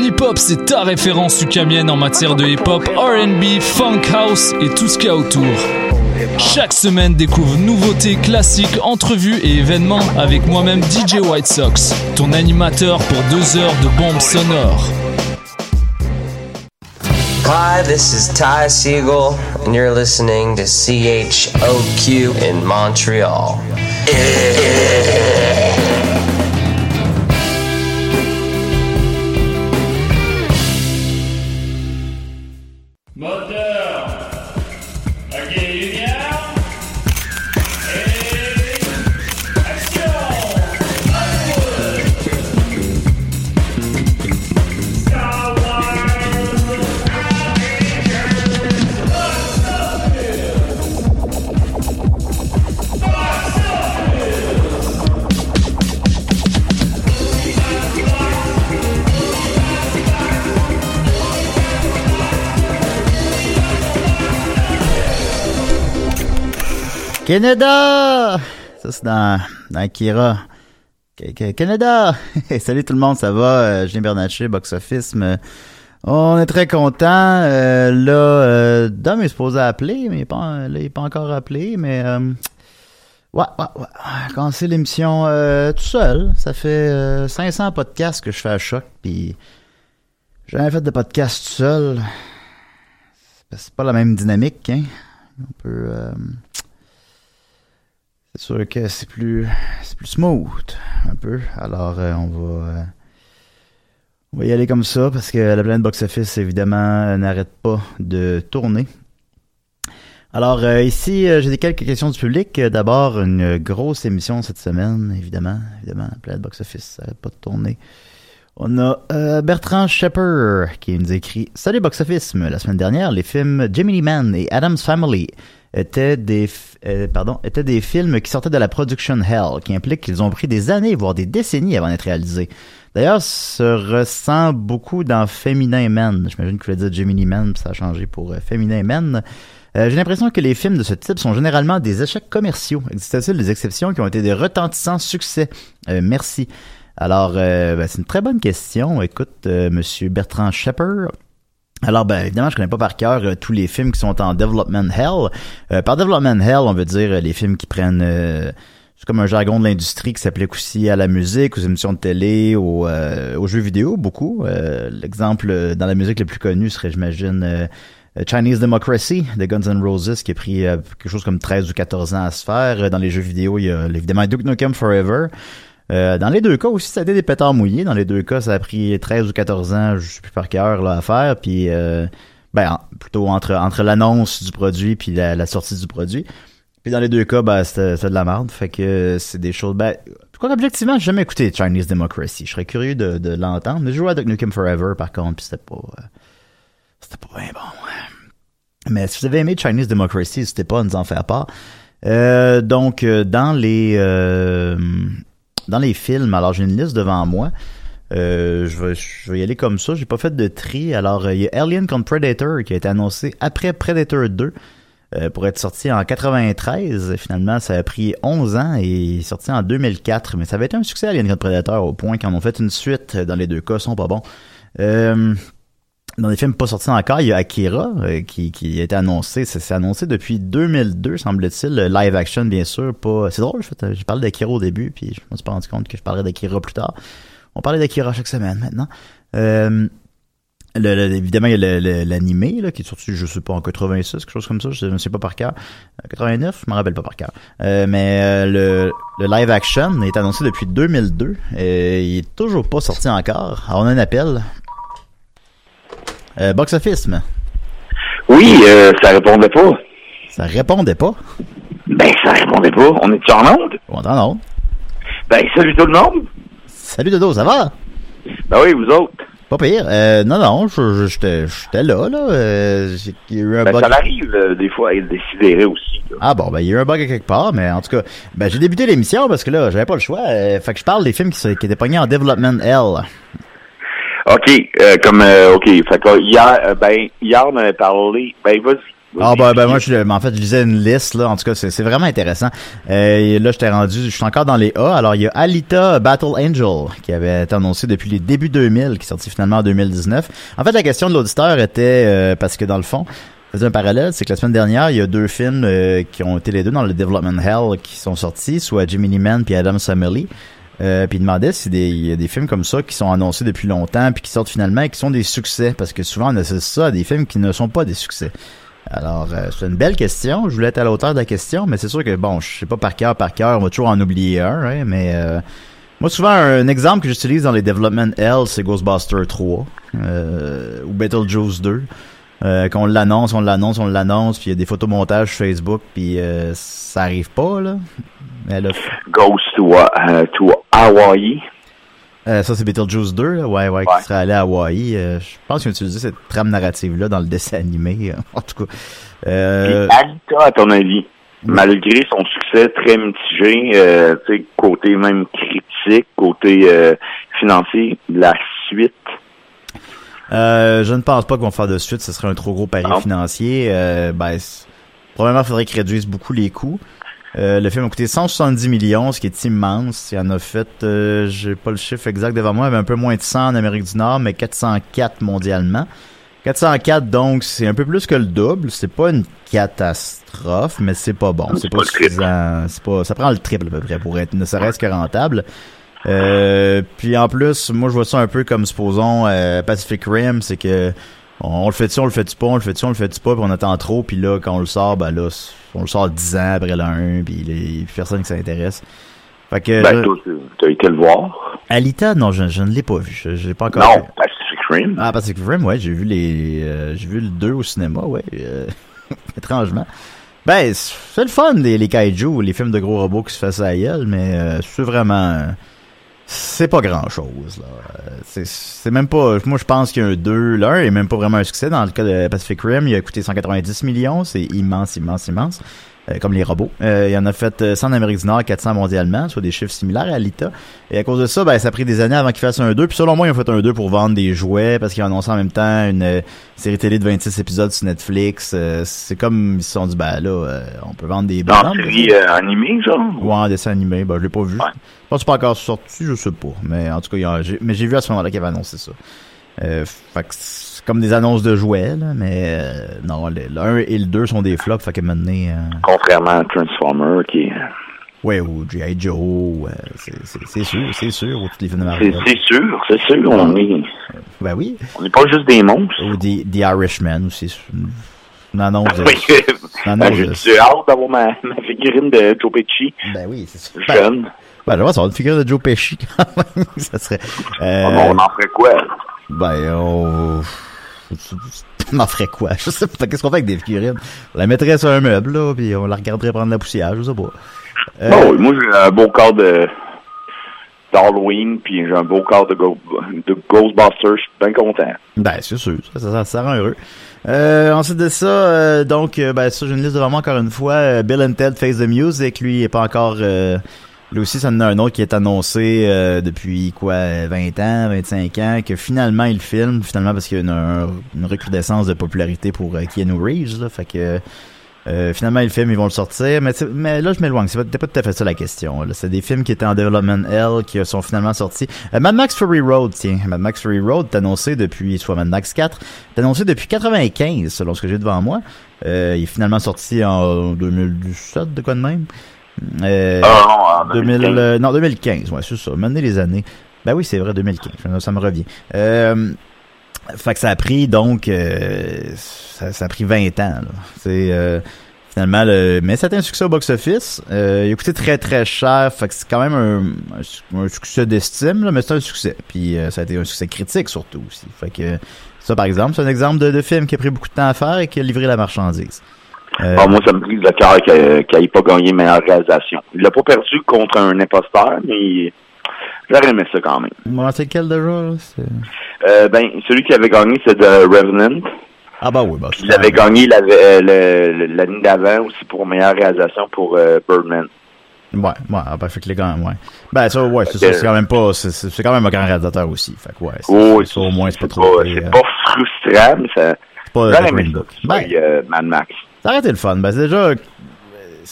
Hip-Hop, c'est ta référence ukamienne en matière de hip-hop, RB, funk house et tout ce qu'il y a autour. Chaque semaine, découvre nouveautés, classiques, entrevues et événements avec moi-même DJ White Sox, ton animateur pour deux heures de bombes sonores. Hi, this is Ty Siegel, and you're listening to CHOQ in Montreal. Canada! Ça, c'est dans, dans Kira. Canada! Salut tout le monde, ça va? Euh, Julien Bernatchez, Box Office. on est très content. Euh, là, euh, Dom est supposé appeler, mais il n'est pas, pas encore appelé. Mais euh, ouais, ouais, ouais. Quand c'est l'émission tout seul, ça fait 500 podcasts que je fais à choc. Puis j'ai jamais fait de podcast tout seul. C'est pas la même dynamique, hein? On peut c'est sûr que c'est plus, plus smooth, un peu. Alors, euh, on va, euh, on va y aller comme ça parce que la planète box-office, évidemment, n'arrête pas de tourner. Alors, euh, ici, j'ai des quelques questions du public. D'abord, une grosse émission cette semaine, évidemment. Évidemment, la planète box-office, ça n'arrête pas de tourner. On a Bertrand Shepper qui nous écrit Salut Box Office. La semaine dernière, les films Jiminy Man et Adam's Family étaient des, euh, pardon, étaient des films qui sortaient de la production hell, qui implique qu'ils ont pris des années, voire des décennies avant d'être réalisés. D'ailleurs, ça ressent beaucoup dans Féminin Men. J'imagine que je voulais dire Gemini Man, puis ça a changé pour euh, Men. Euh, j'ai l'impression que les films de ce type sont généralement des échecs commerciaux. Existe-t-il des exceptions qui ont été des retentissants succès? merci. Alors, ben, c'est une très bonne question. Écoute, Monsieur Bertrand Shepper, alors, ben, évidemment, je connais pas par cœur euh, tous les films qui sont en development hell. Euh, par development hell, on veut dire euh, les films qui prennent c'est comme un jargon de l'industrie qui s'applique aussi à la musique, aux émissions de télé, aux, aux jeux vidéo, beaucoup. L'exemple dans la musique le plus connu serait, j'imagine, Chinese Democracy de Guns N' Roses, qui a pris quelque chose comme 13 ou 14 ans à se faire. Dans les jeux vidéo, il y a évidemment Duke Nukem Forever. Euh, dans les deux cas aussi, ça a été des pétards mouillés. Dans les deux cas, ça a pris 13 ou 14 ans, je suis plus par cœur là, à faire. Puis, euh, ben, plutôt entre, entre l'annonce du produit puis la, sortie du produit. Puis dans les deux cas, ben, c'était de la merde. Fait que c'est des choses... Ben, quoi objectivement, j'ai jamais écouté Chinese Democracy. Je serais curieux de, de l'entendre. Mais je jouais à Duke Nukem Forever, par contre, puis c'était pas... Euh, c'était pas bien bon. Mais si vous avez aimé Chinese Democracy, n'hésitez pas à nous en faire part. Euh, donc, dans les dans les films, alors j'ai une liste devant moi. Euh, je, vais, je vais y aller comme ça. J'ai pas fait de tri. Alors, euh, il y a Alien contre Predator qui a été annoncé après Predator 2 euh, pour être sorti en 93. Finalement, ça a pris 11 ans et sorti en 2004. Mais ça avait été un succès Alien contre Predator au point qu'en ont fait une suite dans les deux cas, sont pas bons. Euh, dans les films pas sortis encore, il y a Akira euh, qui, qui a été annoncé. C'est annoncé depuis 2002, semble-t-il. Live action, bien sûr. Pas. C'est drôle, je parlé d'Akira au début, puis je me suis pas rendu compte que je parlerais d'Akira plus tard. On parlait d'Akira chaque semaine maintenant. Euh, le, évidemment, il y a l'animé qui est sorti, je sais pas, en 86, quelque chose comme ça, je ne sais pas par cœur. 89, euh, je me rappelle pas par cœur. Euh, mais le, le, live action est annoncé depuis 2002 et il est toujours pas sorti encore. Alors, on a un appel. Euh, box Office, Oui, euh, ça répondait pas. Ça répondait pas? Ben, ça répondait pas. On est en onde? On est en onde. Ben, salut tout le monde. Salut Dodo, ça va? Ben oui, vous autres. Pas pire. Euh, non, non, j'étais là, là. Euh, j'ai- il y a eu un Ben, bug. ça arrive euh, des fois à être décidéré aussi. là. Ah bon, ben il y a eu un bug à quelque part, mais en tout cas, ben j'ai débuté l'émission parce que là, j'avais pas le choix. fait que je parle des films qui, qui étaient pognés en Development L. OK, euh, comme euh, OK, fait que hier, euh, ben hier on avait parlé. Ben vas-y. Ah ben, ben moi je ben, en fait je lisais une liste là. En tout cas c'est vraiment intéressant. Euh, et là j'étais rendu je suis encore dans les A. Alors il y a Alita Battle Angel qui avait été annoncé depuis les débuts 2000 qui est sorti finalement en 2019 en fait la question de l'auditeur était euh, parce que dans le fond faisait un parallèle c'est que la semaine dernière il y a deux films euh, qui ont été les deux dans le Development Hell qui sont sortis soit Jimmy Man puis Adam Family euh, puis il demandait si des, des films comme ça qui sont annoncés depuis longtemps puis qui sortent finalement et qui sont des succès parce que souvent on associe ça à des films qui ne sont pas des succès alors, euh, c'est une belle question. Je voulais être à la hauteur de la question, mais c'est sûr que, bon, je sais pas par cœur, par cœur, on va toujours en oublier un, hein, mais euh, moi, souvent, un exemple que j'utilise dans les Development L, c'est Ghostbuster 3 euh, ou Beetlejuice 2. Euh, qu'on l'annonce, on l'annonce, on l'annonce, puis il y a des photomontages sur Facebook, puis euh, ça arrive pas, là. Mais là, Ghost to, euh, to Hawaii. euh, ça, c'est Beetlejuice 2, là. Ouais, ouais, Ouais. qui serait allé à Hawaï. Euh, je pense qu'ils ont utilisé cette trame narrative-là dans le dessin animé, en tout cas. Euh, Alita, à ton avis, malgré son succès très mitigé, euh, tu sais, côté même critique, côté euh, financier, la suite. Euh, je ne pense pas qu'on va faire de suite, ce serait un trop gros pari Non. financier. Euh, ben, probablement, il faudrait qu'ils réduisent beaucoup les coûts. Euh, le film a coûté 170 millions, ce qui est immense. Il en a fait, euh, j'ai pas le chiffre exact devant moi, mais un peu moins de 100 en Amérique du Nord, mais 404 mondialement. 404, donc, c'est un peu plus que le double. C'est pas une catastrophe, mais c'est pas bon. C'est pas pas suffisant. C'est pas, ça prend le triple à peu près pour être ne serait-ce que rentable. Euh, puis en plus, moi je vois ça un peu comme supposons euh, Pacific Rim, c'est que on, on le fait-tu, on le fait-tu pas, on le fait-tu, on le fait-tu pas, puis on attend trop, puis là quand on le sort, ben là on le sort 10 ans après le 1, puis a personne qui s'intéresse. Fait que Ben, t'as été le voir? Alita, non, je, je ne l'ai pas vu, je, je l'ai pas encore Non, vu. Pacific Rim. Ah Pacific Rim, ouais, j'ai vu les euh, j'ai vu le 2 au cinéma, ouais, euh, étrangement. Ben, c'est le fun, les, les kaiju, les films de gros robots qui se fassent à la gueule, mais euh, c'est vraiment... C'est pas grand-chose, là. Euh, C'est- même pas... Moi, je pense qu'il y a un 2. L'un est même pas vraiment un succès. Dans le cas de Pacific Rim, il a coûté 190 millions. C'est immense, immense, immense. Euh, comme les robots. Euh, il en a fait euh, 100 en Amérique du Nord, 400 mondialement, soit des chiffres similaires à Alita. Et à cause de ça, ben, ça a pris des années avant qu'ils fassent un 2. Puis selon moi, ils ont fait un 2 pour vendre des jouets, parce qu'ils ont annoncé en même temps une euh, série télé de 26 épisodes sur Netflix. Euh, c'est comme ils se sont dit, ben là, euh, on peut vendre des bandes. la série euh, animée, genre. Ouais, en dessin animé, ben je l'ai pas vu. Ouais. Je pense que c'est pas encore sorti, je sais pas. Mais en tout cas, il y a- j'ai- mais j'ai vu à ce moment-là qu'il avait annoncé ça. Euh, fait que c'est comme des annonces de jouets, là, mais euh, non, le, le 1 et le 2 sont des flops, fait que maintenant, euh, Contrairement à Transformer, qui ouais, ou G.I. Joe, euh, c'est- sûr, c'est sûr, ou tous les films de Marvel. c'est sûr, c'est sûr, on est... Ben oui, On n'est pas juste des monstres. ou The, The Irishman aussi, c'est. Oui, une Ben, annonce j'ai hâte d'avoir ma, ma figurine de Joe Pesci, ben oui, c'est sûr. Ben, jeune. ben, j'aimerais savoir une figure de Joe Pesci, quand même, ça serait... Euh, Oh, on en ferait quoi? Ben, on... On en ferait quoi? Je sais pas. Qu'est-ce qu'on fait avec des figurines? On la mettrait sur un meuble, là, puis on la regarderait prendre la poussière, je sais pas. Euh, Bon, moi, j'ai un beau corps de d'Halloween, puis j'ai un beau corps de, Go- de Ghostbusters. Je suis bien content. Ben, c'est sûr. Ça, ça, ça rend heureux. Euh, ensuite de ça, euh, donc, ben, ça, j'ai une liste devant moi encore une fois. Bill and Ted Face the Music, lui, il est pas encore... Lui aussi, ça en a un autre qui est annoncé euh, depuis, quoi, 20 ans, 25 ans, que finalement, il filme, finalement, parce qu'il y a une, un- une recrudescence de popularité pour euh, Keanu Reeves, là, fait que... Euh, finalement, le film, ils vont le sortir. Mais, mais là, je m'éloigne. C'est pas, pas tout à fait ça la question. là. C'est des films qui étaient en Development L qui sont finalement sortis. Euh, Mad Max Fury Road, tiens. Mad Max Fury Road est annoncé depuis, soit Mad Max 4, est annoncé depuis 95, selon ce que j'ai devant moi. Euh, il est finalement sorti en 2017, de quoi de même. Euh, Ah, non, en 2000, 2015. euh, non, 2015, ouais, c'est ça. Mener les années. Ben oui, c'est vrai, 2015. Ça me revient. Euh, fait que ça a pris, donc, euh, ça, ça a pris 20 ans, là. C'est, euh, finalement, le, mais c'était un succès au box-office. Euh, il a coûté très, très cher. Fait que c'est quand même un, un su- un succès d'estime, mais c'est un succès. Puis, euh, ça a été un succès critique, surtout, aussi. Fait que, ça, par exemple, c'est un exemple de, de film qui a pris beaucoup de temps à faire et qui a livré la marchandise. Euh, Ah, moi, ça me brise le cœur qu'il n'ait pas gagné meilleure réalisation. Il l'a pas perdu contre un imposteur, mais J'aurais aimé ça quand même. Moi, c'est quel déjà? Euh, ben, celui qui avait gagné, c'est The Revenant. Ah bah oui, bah Puis il avait gagné la- euh, l'année d'avant aussi pour meilleure réalisation pour euh, Birdman. Ouais, ouais, ah bah fait que les gars, ouais. Ben ça, ouais, c'est c'est quand même pas, c'est- quand même un grand réalisateur aussi. Fait que ouais, Oh, ça au moins c'est pas trop. C'est euh, pas frustrant, mais ça. c'est pas Ben, Mad Max. Ça aurait été le fun. Ben, c'est déjà. euh,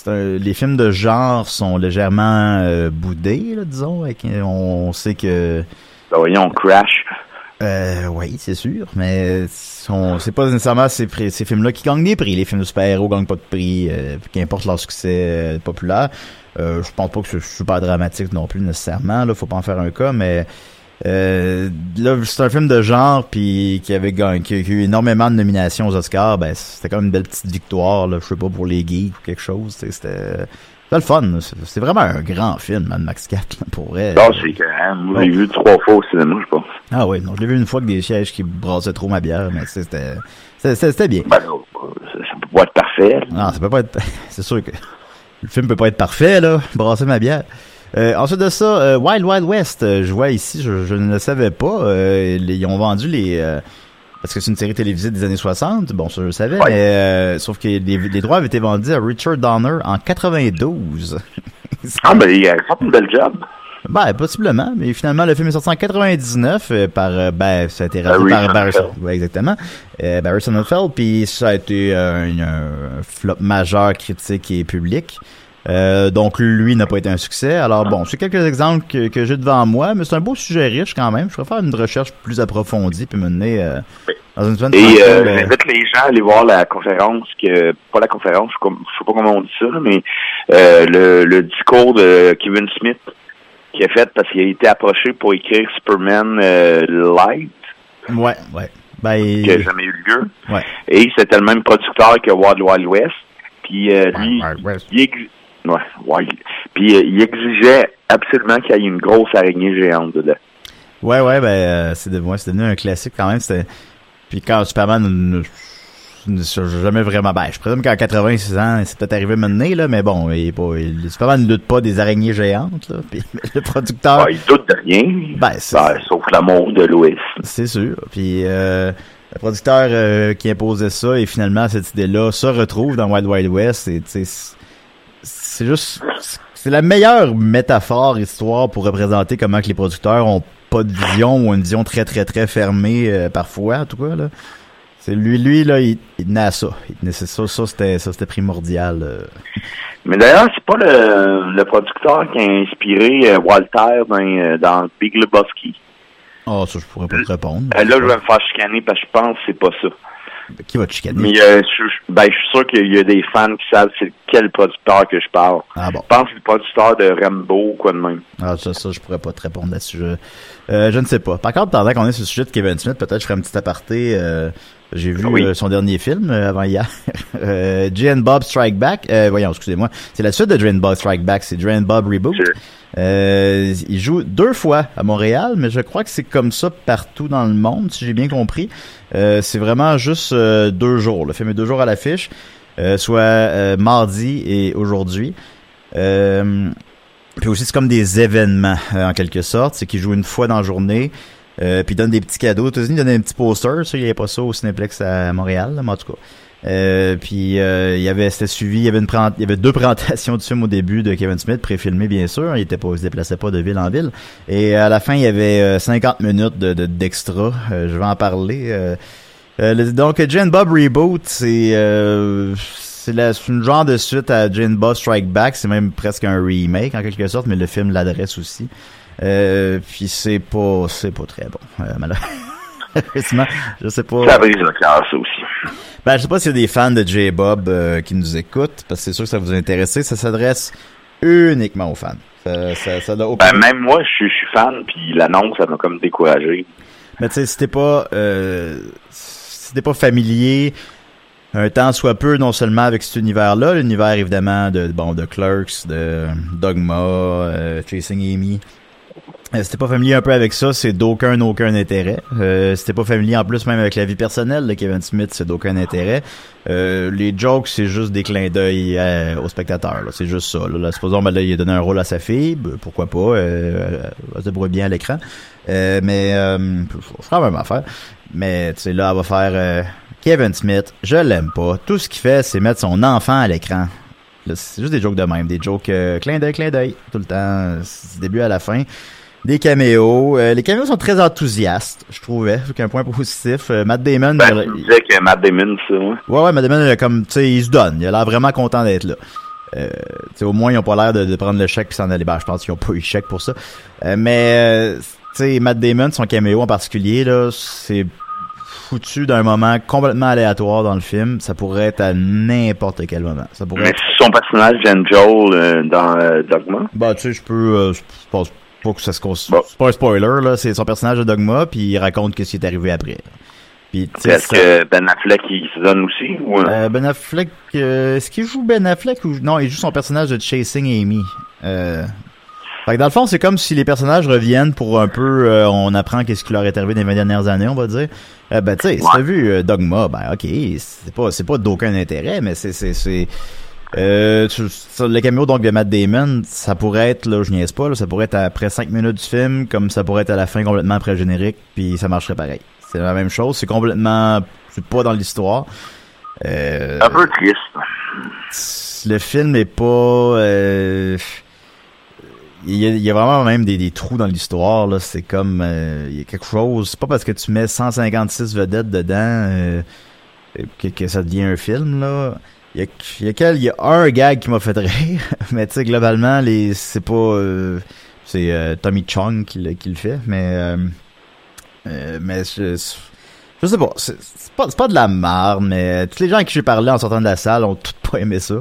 un- les films de genre sont légèrement euh, boudés, là, disons. avec- on sait que. Ben, voyons, Crash. Euh, oui, c'est sûr, mais c'est pas nécessairement ces, films-là qui gagnent des prix. Les films de super-héros gagnent pas de prix, euh, qu'importe leur succès euh, populaire. Euh, je pense pas que c'est super dramatique non plus nécessairement. Là, faut pas en faire un cas, mais euh, là, c'est un film de genre puis qui avait gagné, qui, a eu énormément de nominations aux Oscars. Ben, c'était quand même une belle petite victoire. Là, je sais pas pour les geeks ou quelque chose. C'était c'était le fun. C'est vraiment un grand film, Mad Max 4, là, pour vrai. Non, c'est hein, moi, j'ai vu trois fois au cinéma, je pense. Ah oui, non, je l'ai vu une fois avec des sièges qui brassaient trop ma bière, mais c'était c'était bien. Ben, ça, ça peut pas être parfait. là. Non, ça peut pas être. C'est sûr que le film peut pas être parfait là, brasser ma bière. Euh, ensuite de ça, euh, Wild Wild West, euh, je vois ici, je, je ne le savais pas. euh, les- ils ont vendu les parce que c'est une série télévisée des années 60. Bon, ça je le savais, Ouais. mais euh, sauf que les, les droits avaient été vendus à Richard Donner en 92. Ah, ben, il a fait une belle job. Ben, possiblement, mais finalement, le film est sorti en 99 euh, par, euh, ben, ça a été par Barry ouais, exactement, euh, Barry Sonnenfeld, puis ça a été un, un flop majeur critique et public. Euh, donc lui n'a pas été un succès. Alors bon, c'est quelques exemples que, que j'ai devant moi, mais c'est un beau sujet riche quand même. Je ferais faire une recherche plus approfondie puis me mener euh, dans une semaine Et euh, euh, j'invite les gens à aller voir la conférence, que pas la conférence, je sais pas comment on dit ça, mais euh, le, le discours de Kevin Smith qui a fait parce qu'il a été approché pour écrire Superman euh, Light, Ouais, ouais. Ben, qui n'a jamais eu lieu. ouais. Et c'était le même producteur que Wild Wild West. Puis euh, lui, Wild West. il, ouais, Wild. Puis euh, il exigeait absolument qu'il y ait une grosse araignée géante dedans. Ouais, ouais, ben, euh, c'est de, ouais, c'est devenu un classique quand même. C'était, puis quand Superman ne, jamais vraiment, ben, je présume qu'en 86 ans, c'est peut-être arrivé maintenant, là, mais bon, il il, Superman ne lutte pas des araignées géantes, là. Puis le producteur, il doute de rien, ben, Ben, sauf l'amour de Louis. c'est sûr. Puis euh, le producteur euh, qui imposait ça et finalement cette idée-là se retrouve dans Wild Wild West. Et tu sais, c'est- juste, c'est la meilleure métaphore histoire pour représenter comment que les producteurs ont pas de vision ou une vision très très très fermée euh, parfois en tout cas là. C'est lui lui là il, il tenait à ça. Il tenait c'est ça ça c'était ça c'était primordial. euh. Mais d'ailleurs, c'est pas le, le producteur qui a inspiré euh, Walter dans, dans Big Lebowski. Ah ça je pourrais pas te répondre. Là, je vais me faire chicaner parce que je pense que c'est pas ça. Qui va te chicaner? Mais euh, je, ben, je suis sûr qu'il y a des fans qui savent c'est quel producteur que je parle. Ah bon. Je pense que c'est le producteur de Rambo ou quoi de même. Ah, ça, ça, je pourrais pas te répondre là-dessus. Je, euh, je ne sais pas. Par contre, pendant qu'on est sur le sujet de Kevin Smith, peut-être je ferai un petit aparté. euh, j'ai vu Oui. euh, son dernier film euh, avant hier. euh, Jane Bob Strike Back. Euh, voyons, excusez-moi. C'est la suite de Jane Bob Strike Back. C'est Jane Bob Reboot. Il joue deux fois à Montréal, mais je crois que c'est comme ça partout dans le monde, si j'ai bien compris. C'est vraiment juste deux jours. Le film est deux jours à l'affiche, soit mardi et aujourd'hui. Puis aussi, c'est comme des événements, en quelque sorte. C'est qu'il joue une fois dans la journée. Euh, puis donne des petits cadeaux. Aux États-Unis, un petit poster. Ça, il n'y avait pas ça au Cineplex à Montréal, là, mais en tout cas. Euh, puis euh, il y avait c'était suivi. Il y avait une il y avait deux présentations du film au début de Kevin Smith préfilmé bien sûr. Il était pas il se déplaçait pas de ville en ville. Et à la fin il y avait euh, 50 minutes de de- d'extra. Euh, je vais en parler. Euh, euh, donc Jane Bob Reboot c'est euh, c'est une genre de suite à Jane Bob Strike Back. C'est même presque un remake en quelque sorte mais le film l'adresse aussi euh, puis c'est pas c'est pas très bon euh, malheureusement je sais pas Ça brise le cœur, ça aussi. ben, je sais pas s'il y a des fans de J-Bob euh, qui nous écoutent, parce que c'est sûr que ça vous intéresse. Ça s'adresse uniquement aux fans. Ça, ça, ça aucun... Ben, même moi, je suis, je suis fan, puis l'annonce, ça m'a comme découragé. Mais tu sais, si t'es pas, euh, si t'es pas familier, un temps soit peu, non seulement avec cet univers-là, l'univers évidemment de, bon, de Clerks, de Dogma, euh, Chasing Amy, si t'es pas familier un peu avec ça, c'est d'aucun aucun intérêt. Euh, si pas familier en plus même avec la vie personnelle de Kevin Smith, c'est d'aucun intérêt. Euh, les jokes, c'est juste des clins d'œil euh, aux spectateurs. C'est juste ça. Là. Supposons ben, là, il a donné un rôle à sa fille, ben, pourquoi pas. Euh, elle se débrouille bien à l'écran. Euh, mais euh, c'est quand même affaire. Mais tu sais, là, elle va faire euh, Kevin Smith, je l'aime pas. Tout ce qu'il fait, c'est mettre son enfant à l'écran. C'est juste des jokes de même, des jokes euh, clin d'œil, clin d'œil, tout le temps, du début à la fin. Des caméos. Euh, les caméos sont très enthousiastes, je trouvais. C'est un point positif. Euh, Matt Damon, Ben, il- tu disais que Matt Damon, ça, ouais. Ouais, ouais, Matt Damon, comme, tu sais, il se donne. Il a l'air vraiment content d'être là. Euh, au moins, ils ont pas l'air de, de prendre le chèque puis s'en aller. Ben, je pense qu'ils ont pas eu le chèque pour ça. Mais, tu sais, Matt Damon, son caméo en particulier, là, c'est foutu d'un moment complètement aléatoire dans le film. Ça pourrait être à n'importe quel moment. Ça pourrait Mais être... son personnage d'Angel euh, dans euh, Dogma? Bah, tu sais, je peux, euh, je pense pas que ça se cons... Bon. C'est pas un spoiler, là. C'est son personnage de Dogma puis il raconte ce qui est arrivé après. Puis, Est-ce ça- que Ben Affleck, il se donne aussi? Ou, euh, Euh, ben Affleck, euh, est-ce qu'il joue Ben Affleck ou non Il joue son personnage de Chasing Amy. Euh, fait que dans le fond, c'est comme si les personnages reviennent pour un peu, euh, on apprend qu'est-ce qui leur est arrivé dans les 20 dernières années, on va dire. Euh, ben tu sais, si t'as vu euh, Dogma, ben ok, c'est pas, c'est pas d'aucun intérêt, mais c'est, c'est, c'est, euh, tu- ça, le caméo donc de Matt Damon, ça pourrait être, là, je niaise pas, là, ça pourrait être après 5 minutes du film, comme ça pourrait être à la fin complètement après le générique, puis ça marcherait pareil. C'est la même chose, c'est complètement, c'est pas dans l'histoire. Euh, un peu triste. le film est pas euh, il y, a, il y a vraiment même des, des trous dans l'histoire là c'est comme euh, il y a quelque chose c'est pas parce que tu mets 156 vedettes dedans euh, que, que ça devient un film là il y a, quel- y a un gag qui m'a fait rire mais tu sais globalement les c'est pas euh, c'est euh, Tommy Chong qui, le- qui le fait mais euh, mais je, je sais pas, c'est pas, c'est pas de la marde, mais tous les gens à qui j'ai parlé en sortant de la salle ont tous pas aimé ça.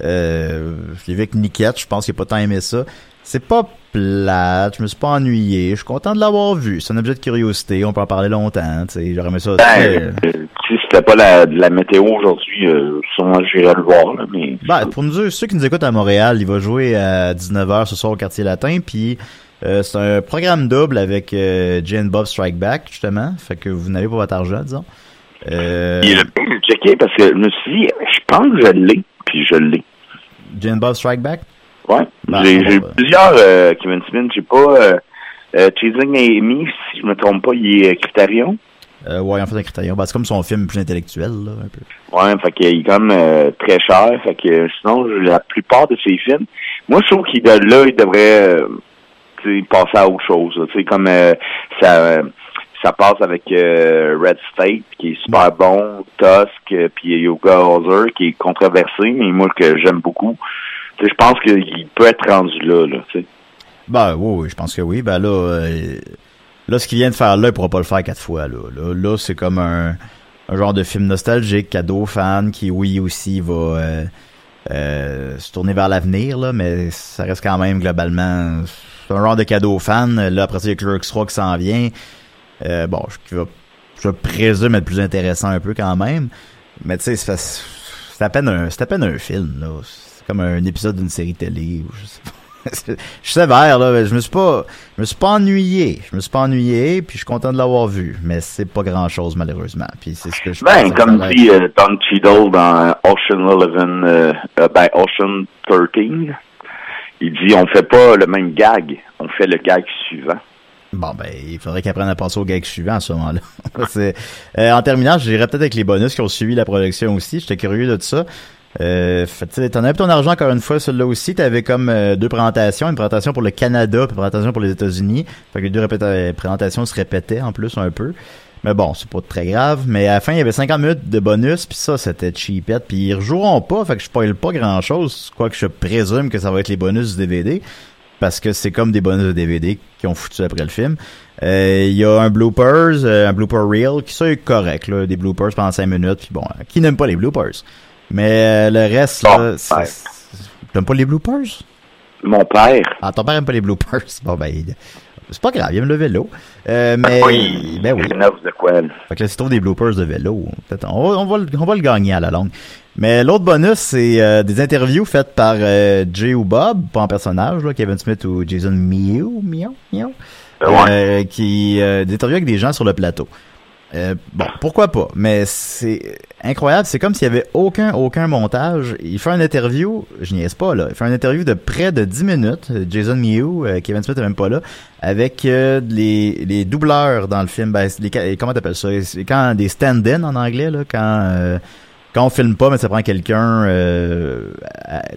L'ai vu avec Niquette, je pense qu'il a pas tant aimé ça. C'est pas plate, je me suis pas ennuyé, je suis content de l'avoir vu. C'est un objet de curiosité, on peut en parler longtemps, tu sais, j'aurais aimé ça. Ben, euh, euh, si c'était pas la, la météo aujourd'hui, euh, sûrement j'irais le voir, là, mais... Ben, pour nous, ceux qui nous écoutent à Montréal, il va jouer à 19h ce soir au quartier latin, puis euh, c'est un programme double avec euh, Jane Bob Strike Back, justement. Fait que vous n'avez pas votre argent, disons. Euh, Il a bien checké parce que je me suis dit, je pense que je l'ai, puis je l'ai. Jane Bob Strike Back? Ouais. J'ai va- plusieurs euh, Kevin Smith. J'ai pas euh, euh, Chasing Amy, si je me trompe pas, il est euh, Criterion. Euh, ouais, en fait, un critérium. Ben, c'est comme son film plus intellectuel, là, un peu. Ouais, fait qu'il est quand même euh, très cher. Fait que euh, sinon, la plupart de ses films, moi je trouve qu'il là, il devrait tu sais, passer à autre chose. Tu sais, comme euh, ça ça passe avec euh, Red State, qui est super bon, Tusk, euh, puis Yoga Hauser, qui est controversé, mais moi que j'aime beaucoup. Je pense qu'il peut être rendu là, là, tu sais. Ben, oui, je pense que oui. Ben là, euh, là, ce qu'il vient de faire là, il pourra pas le faire quatre fois, là. Là, là, c'est comme un, un genre de film nostalgique, cadeau fan, qui, oui, aussi, va euh, euh, se tourner vers l'avenir, là, mais ça reste quand même, globalement, c'est un genre de cadeau fan. Là, après ça, il y a Clerks 3 qui s'en vient. Bon, je, je présume être plus intéressant un peu quand même. Mais tu sais, c'est à peine un, c'est à peine un film, là. Comme un épisode d'une série télé, ou je sais pas. je suis sévère, là. mais Je me suis pas, je me suis pas ennuyé. Je me suis pas ennuyé, puis je suis content de l'avoir vu. Mais c'est pas grand chose, malheureusement. Puis c'est ce que je Ben, pense comme dit euh, Don Cheadle dans Ocean 11, euh, euh, ben, Ocean 13, il dit on fait pas le même gag, on fait le gag suivant. Bon, ben, il faudrait qu'ils apprennent à passer au gag suivant à ce moment-là. Euh, en terminant, j'irai peut-être avec les bonus qui ont suivi la production aussi. J'étais curieux de ça. Euh, t'en avais ton argent encore une fois, celui-là aussi. T'avais comme euh, deux présentations, une présentation pour le Canada, puis une présentation pour les États-Unis. Fait que les deux répéta- présentations se répétaient en plus un peu. Mais bon, c'est pas très grave. Mais à la fin, il y avait 50 minutes de bonus, puis ça, c'était cheapette. Puis ils rejoueront pas, fait que je spoil pas grand-chose, quoique je présume que ça va être les bonus du DVD parce que c'est comme des bonus de DVD qui ont foutu après le film. Euh, Il y a un bloopers, euh, un blooper reel, qui ça est correct, là, des bloopers pendant 5 minutes, puis bon, qui n'aime pas les bloopers? Mais euh, le reste, là, ouais. t'aimes pas les bloopers? Mon père, Ah, ton père aime pas les bloopers? Bon, ben, il- c'est pas grave, il aime le vélo. Euh, mais, oui, ben oui. de quoi, là. Fait que là, si tu trouves des bloopers de vélo, peut-être, on, va- on, va on va le gagner à la longue. Mais l'autre bonus, c'est euh, des interviews faites par Jay ou Bob, pas en personnage, là, Kevin Smith ou Jason Mew, Mew, Mew, euh, qui des interviews avec des gens sur le plateau. Euh, bon, pourquoi pas, mais c'est incroyable, c'est comme s'il y avait aucun aucun montage. Il fait une interview, je niaise pas là, il fait une interview de près de 10 minutes, Jason Mew, euh, Kevin Smith est même pas là, avec euh, les, les doubleurs dans le film, ben, les, comment t'appelles ça, quand des stand-in en anglais là, quand euh, quand on filme pas, mais ça prend quelqu'un euh,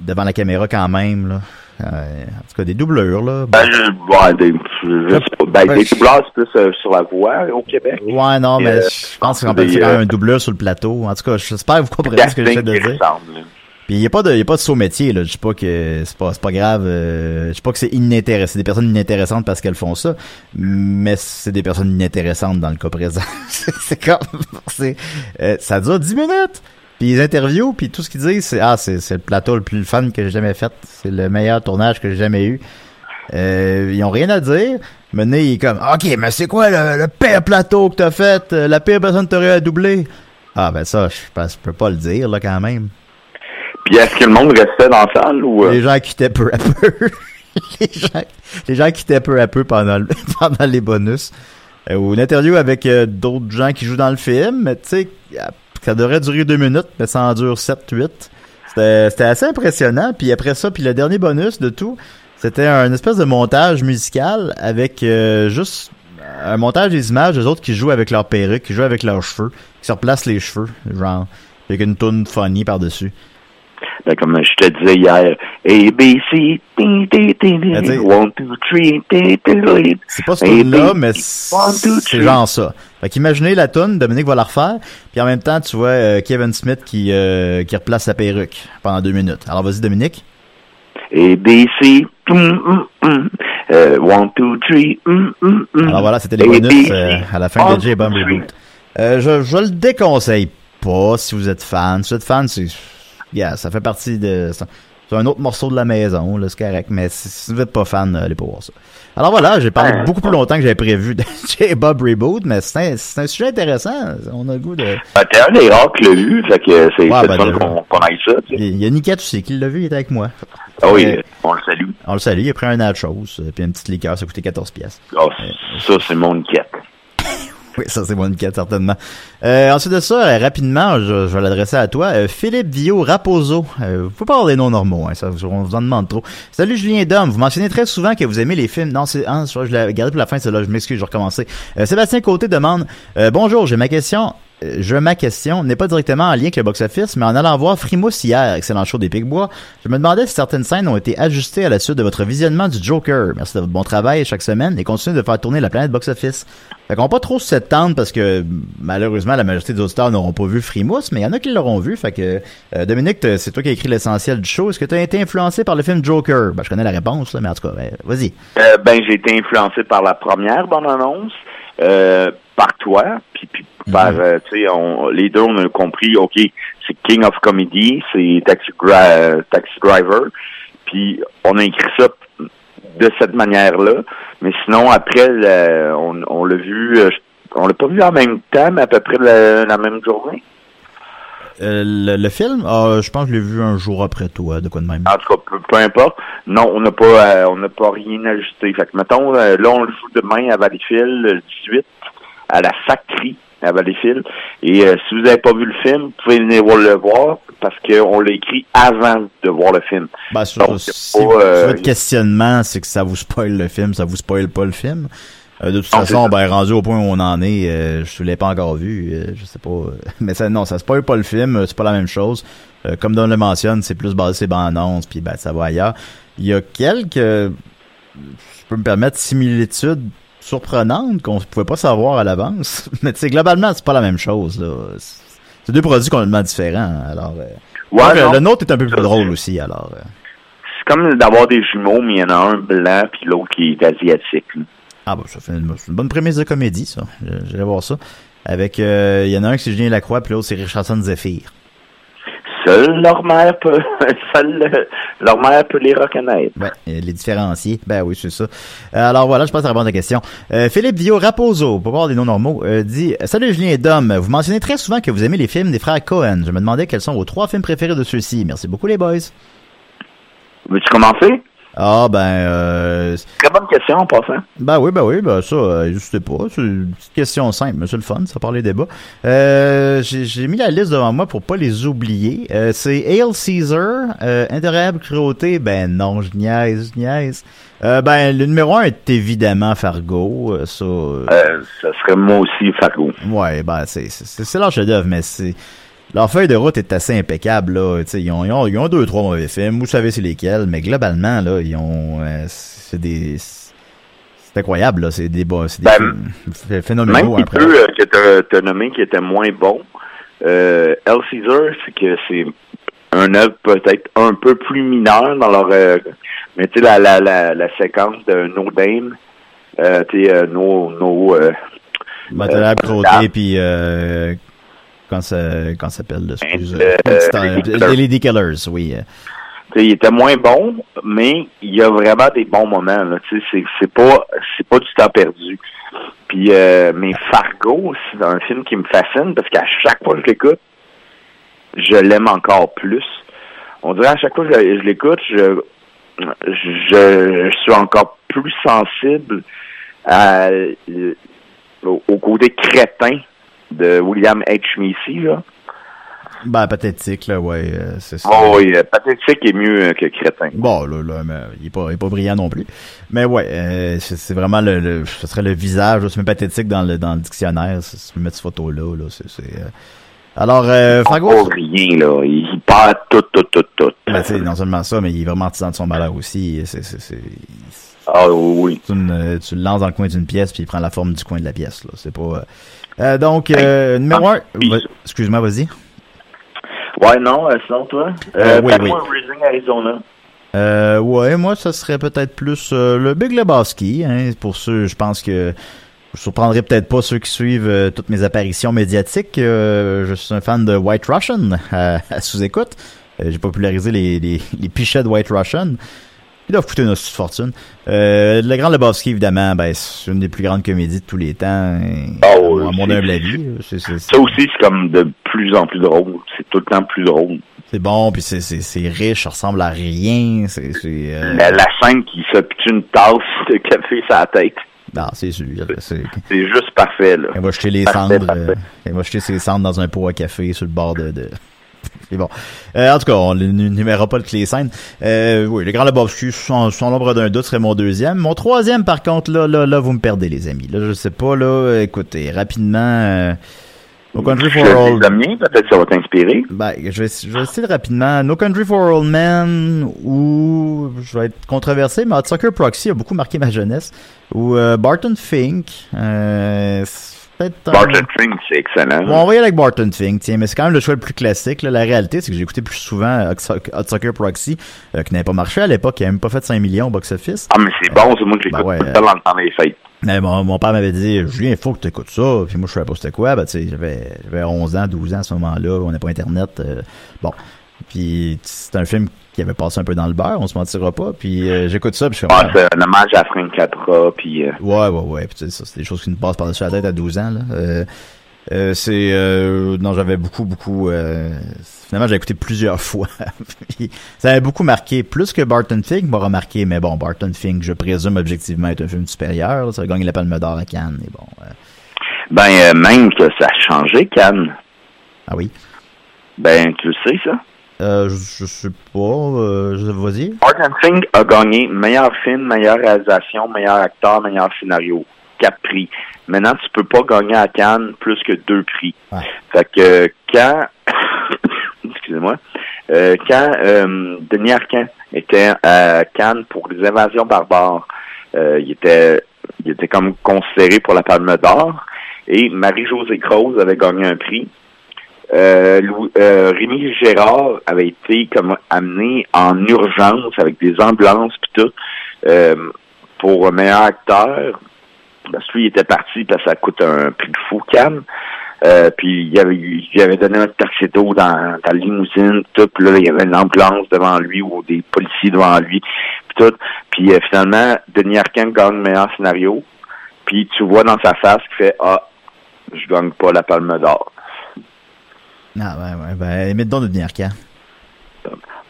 devant la caméra quand même là. Euh, en tout cas, des doubleurs là. Ben, je, ouais, des, je. Ben, des doubleurs, c'est plus euh, sur la voix au Québec. Ouais, non, mais Euh, je pense qu'on peut euh, un doubleur sur le plateau. En tout cas, j'espère que vous comprenez ce que j'essaie de dire. ressemble. Puis il y a pas de, y a pas de saut métier là. Je dis pas que c'est pas, c'est pas grave. Euh, je dis pas que c'est inintéressant. C'est des personnes inintéressantes parce qu'elles font ça, mais c'est des personnes inintéressantes dans le cas présent. c'est comme, c'est, euh, ça dure 10 minutes. Puis les interviews, puis tout ce qu'ils disent, c'est ah, c'est, c'est le plateau le plus fun que j'ai jamais fait. C'est le meilleur tournage que j'ai jamais eu. Euh, ils ont rien à dire. Maintenant, il est comme, ok, mais c'est quoi le, le pire plateau que t'as fait? La pire personne que t'aurais à doubler? Ah, ben ça, je pense, je peux pas le dire, là, quand même. Puis est-ce que le monde restait dans la salle ou... euh, Les gens quittaient peu à peu. les, gens, les gens quittaient peu à peu pendant, le- pendant les bonus. Euh, ou une interview avec euh, d'autres gens qui jouent dans le film, mais tu sais, ça devrait durer deux minutes, mais ça en dure 7, 8. C'était c'était assez impressionnant. Puis après ça, puis le dernier bonus de tout, c'était un espèce de montage musical avec euh, juste un montage des images des autres qui jouent avec leurs perruques, qui jouent avec leurs cheveux, qui se replacent les cheveux, genre, avec une toune funny par-dessus. Ben, comme je te disais hier, A, B, C, Ben, one, two, three. C'est pas ce là mais c'est genre ça. Fait qu'imaginez la tune, Dominique va la refaire, puis en même temps, tu vois euh, Kevin Smith qui, euh, qui replace sa perruque pendant deux minutes. Alors vas-y, Dominique. A, B, C, mm, mm, mm. Euh, one, two, three. Alors voilà, c'était les euh, à la fin de J Bomb two, three. Reboot. Je, je le déconseille pas si vous êtes fan. Si vous êtes fan, c'est... Yeah, ça fait partie de... C'est un autre morceau de la maison, là, c'est correct, mais si, si vous êtes pas fan, allez pas voir ça. Alors voilà, j'ai parlé beaucoup plus longtemps que j'avais prévu de J Bob Reboot, mais c'est un, c'est un sujet intéressant. On a le goût de... Ben, t'es un des rares qui l'a vu, fait que c'est Ouais, ben, qu'on qu'on aille ça, tu sais. Il y a Niket aussi qui l'a vu, il était avec moi. Ah oui, Euh, on le salue. On le salue, il a pris un nachos, euh, puis une petite liqueur, ça coûtait 14 pièces. Ah, ça, c'est mon quête. Oui, ça c'est mon Niket, certainement. Euh, ensuite de ça, euh, rapidement, je, je vais l'adresser à toi. Euh, Philippe Vio Raposo. Euh, pouvez pas avoir des noms normaux, hein, ça, on vous en demande trop. Salut Julien Dom, vous mentionnez très souvent que vous aimez les films. Non, c'est, hein, je je l'ai gardé pour la fin, c'est là, je m'excuse, je vais recommencer. Euh, Sébastien Côté demande, euh, bonjour, j'ai ma question. Euh, Je ma question n'est pas directement en lien avec le box-office, mais en allant voir Frimousse hier, excellent show des Picbois, je me demandais si certaines scènes ont été ajustées à la suite de votre visionnement du Joker. Merci de votre bon travail chaque semaine et continuez de faire tourner la planète box-office. Fait qu'on va pas trop s'étendre parce que malheureusement la majorité des auditeurs n'auront pas vu Frimousse, mais il y en a qui l'auront vu. Fait que euh, Dominique, c'est toi qui as écrit l'essentiel du show. Est-ce que tu as été influencé par le film Joker? Ben je connais la réponse, là, mais en tout cas, vas-y. Euh, ben, j'ai été influencé par la première bande-annonce, euh, par toi, puis, puis par, Mhm. euh, tu sais, on- les deux, on a compris, OK, c'est King of Comedy, c'est Taxi, euh, Taxi Driver, puis on a écrit ça de cette manière-là, mais sinon, après, le- on, on l'a vu, euh, on l'a pas vu en même temps, mais à peu près la, la même journée. Euh, le, le film, ah, je pense que je l'ai vu un jour après toi, de quoi de même. En tout cas, peu, peu importe. Non, on n'a pas euh, on n'a pas rien ajusté. Fait que mettons, euh, là, on le joue demain à Valleyfield, le 18, à la factory à Valleyfield. Et euh, si vous n'avez pas vu le film, vous pouvez venir voir le voir parce qu'on l'a écrit avant de voir le film. Ben, sur, Donc, si, c'est pas, si votre questionnement, c'est que ça vous spoil le film, ça vous spoil pas le film. Euh, de toute Non, façon, ben rendu au point où on en est, euh, je l'ai pas encore vu, euh, je sais pas. mais ça, non, ça spoil pas le film, c'est pas la même chose. Comme Don le mentionne, c'est plus basé sur bandes annonces, puis ben ça va ailleurs. Il y a quelques, je peux me permettre, similitudes surprenantes qu'on pouvait pas savoir à l'avance. mais tu sais, globalement, c'est pas la même chose. là. C'est deux produits complètement différents. Alors, Ouais, donc, non. le nôtre est un peu plus drôle aussi. Alors. C'est comme d'avoir des jumeaux, mais il y en a un blanc puis l'autre qui est asiatique. là. Ah bah ça fait une, bonne prémisse de comédie, ça. Je- J'allais voir ça. Avec, euh, il y en a un qui c'est Julien Lacroix, puis l'autre c'est Richardson Zephyr. seule leur mère peut, seule leur mère peut les reconnaître. Ouais, les différencier. Ben oui, c'est ça. alors voilà, je passe à répondre à la question. Philippe Vio Raposo, pour voir des noms normaux, dit Salut Julien et Dom, vous mentionnez très souvent que vous aimez les films des frères Cohen. Je me demandais quels sont vos trois films préférés de ceux-ci. Merci beaucoup les boys. Veux-tu commencer? Ah ben euh, Très bonne question en passant. Ben oui, ben oui, ben ça, euh, je sais pas. C'est une petite question simple, mais c'est le fun, ça parle les débats. Euh, j'ai mis la liste devant moi pour pas les oublier. Euh, c'est Ale Caesar, euh, Cruauté, ben non, je niaise, je niaise. Euh, ben le numéro un est évidemment Fargo, ça. ça serait moi aussi Fargo. Ouais, ben c'est c'est leur chef-d'œuvre, mais c'est leur feuille de route est assez impeccable. Là. Ils ont, ils, ont, ils ont deux trois mauvais films. Vous savez c'est lesquels, mais globalement, là, ils ont. Euh, c'est des. C'est incroyable, là. C'est des, c'est des ben, phénoménaux. Même après. peu euh, que tu as nommé qui était moins bon. Euh, El Caesar, c'est que c'est un œuvre peut-être un peu plus mineur dans leur. Euh, mais tu sais, la, la, la, la, séquence de No Dame, euh, tu sais, No. no euh, euh, puis quand ça, quand ça s'appelle, excuse. Euh, les Lady Killers, oui. il était moins bon, mais il y a vraiment des bons moments. Là. C'est, c'est pas c'est pas du temps perdu. Puis euh, mais Fargo, c'est un film qui me fascine parce qu'à chaque fois que je l'écoute, je l'aime encore plus. On dirait à chaque fois que je, l'écoute, je, je, suis encore plus sensible à, au, au côté crétin de William H. Macy, là. Ben, pathétique, là, ouais, euh, c'est ça. Oh, oui, euh, pathétique est mieux euh, que crétin. Bon, là, là, mais il est pas, il est pas brillant non plus. Mais ouais, c'est vraiment le, ce serait le visage, c'est même pathétique dans le, dans le dictionnaire, si tu mettre cette photo-là, là, c'est, alors, euh, Franco. Pas rien, là. Il perd tout, tout, tout, tout. Ben, tu non seulement ça, mais il est vraiment artisan de son malheur aussi. C'est, c'est, ah oui. Tu, tu, le lances dans le coin d'une pièce, puis il prend la forme du coin de la pièce, là. C'est pas. Euh, donc, euh, numéro un. Excuse-moi, vas-y. Ouais, non, euh, sinon, toi. Euh, oui, oui. Raising Arizona. Euh, ouais, moi, ça serait peut-être plus le Big Lebowski. Hein, pour ceux, je pense que je surprendrai peut-être pas ceux qui suivent toutes mes apparitions médiatiques. je suis un fan de White Russian à, sous-écoute. J'ai popularisé les, les, les pichets de White Russian. Ils doivent coûter une fortune. Euh, le Grand Lebowski, évidemment, ben, c'est une des plus grandes comédies de tous les temps. Oh, à mon humble avis. Ça aussi, c'est comme de plus en plus drôle. C'est tout le temps plus drôle. C'est bon, puis c'est riche, ça ressemble à rien. C'est euh... la, la, scène qui s'occupe une tasse de café sur la tête. Non, c'est sûr. C'est juste parfait, là. Elle va jeter les cendres. Euh, elle va jeter ses cendres dans un pot à café sur le bord de, de c'est bon. Euh, en tout cas, on n'énumérera pas le clé scène. Euh, oui, le Grand Lebowski, sans, sans l'ombre d'un doute, serait mon deuxième. Mon troisième, par contre, là, là, là, vous me perdez, les amis. Là, je sais pas, là, écoutez, rapidement... Euh, no Country for All... peut-être ça va t'inspirer. Ben, je vais, je vais essayer rapidement. No Country for All Men, ou, je vais être controversé, mais Hot Soccer Proxy a beaucoup marqué ma jeunesse, ou Barton Fink, euh, Barton Fink, c'est excellent. Bon, on va y aller avec Barton Fink, tiens, mais c'est quand même le choix le plus classique. Là. La réalité, c'est que j'ai écouté plus souvent Hot Soccer Proxy, euh, qui n'avait pas marché à l'époque, qui n'avait même pas fait 5 millions au box-office. Ah, mais c'est bon, c'est moi que j'écoute ben ouais, tout le temps les fêtes. Mais mon, mon père m'avait dit, Julien, il faut que tu écoutes ça. Puis moi, je savais pas c'était quoi. Ben, tu sais, j'avais, j'avais 11 ans, 12 ans à ce moment-là. On n'a pas Internet. Euh, bon. Puis c'est un film qui avait passé un peu dans le beurre, on se mentira pas. Puis euh, j'écoute ça, puis je suis ah, c'est un hommage à Frank Capra, puis... Euh... Ouais, ouais, ouais. Puis ça, c'est des choses qui nous passent par-dessus la tête à 12 ans, là. Euh, euh, c'est... Non, j'avais beaucoup, beaucoup... finalement, j'ai écouté plusieurs fois. ça avait beaucoup marqué, plus que Barton Fink m'a remarqué, mais bon, Barton Fink, je présume objectivement être un film supérieur. ça a gagné la Palme d'Or à Cannes, et bon... Ben, même que ça a changé, Cannes. Ah oui? Ben, tu le sais, ça? Euh, je, sais pas. Euh, Vas-y. Martin Singh a gagné meilleur film, meilleure réalisation, meilleur acteur, meilleur scénario. Quatre prix. Maintenant, tu peux pas gagner à Cannes plus que deux prix. Fait que quand excusez-moi, euh, quand euh, Denis Arcand était à Cannes pour les invasions barbares, euh, il était il était comme considéré pour la Palme d'Or et Marie-Josée Croze avait gagné un prix. Euh, euh, Rémi Gérard avait été comme amené en urgence avec des ambulances puis tout euh, pour meilleur acteur. Parce que lui, il était parti parce que ça coûte un prix de fou calme. Euh, puis il avait, il avait donné un tuxedo dans, dans la limousine, tout. Là, il y avait une ambulance devant lui ou des policiers devant lui, puis tout. Puis euh, finalement, Denis Arcand gagne le meilleur scénario. Puis tu vois dans sa face qu'il fait Ah, je gagne pas la palme d'or. Ah, ouais, ouais. Ben, mets donc Denis Arcand.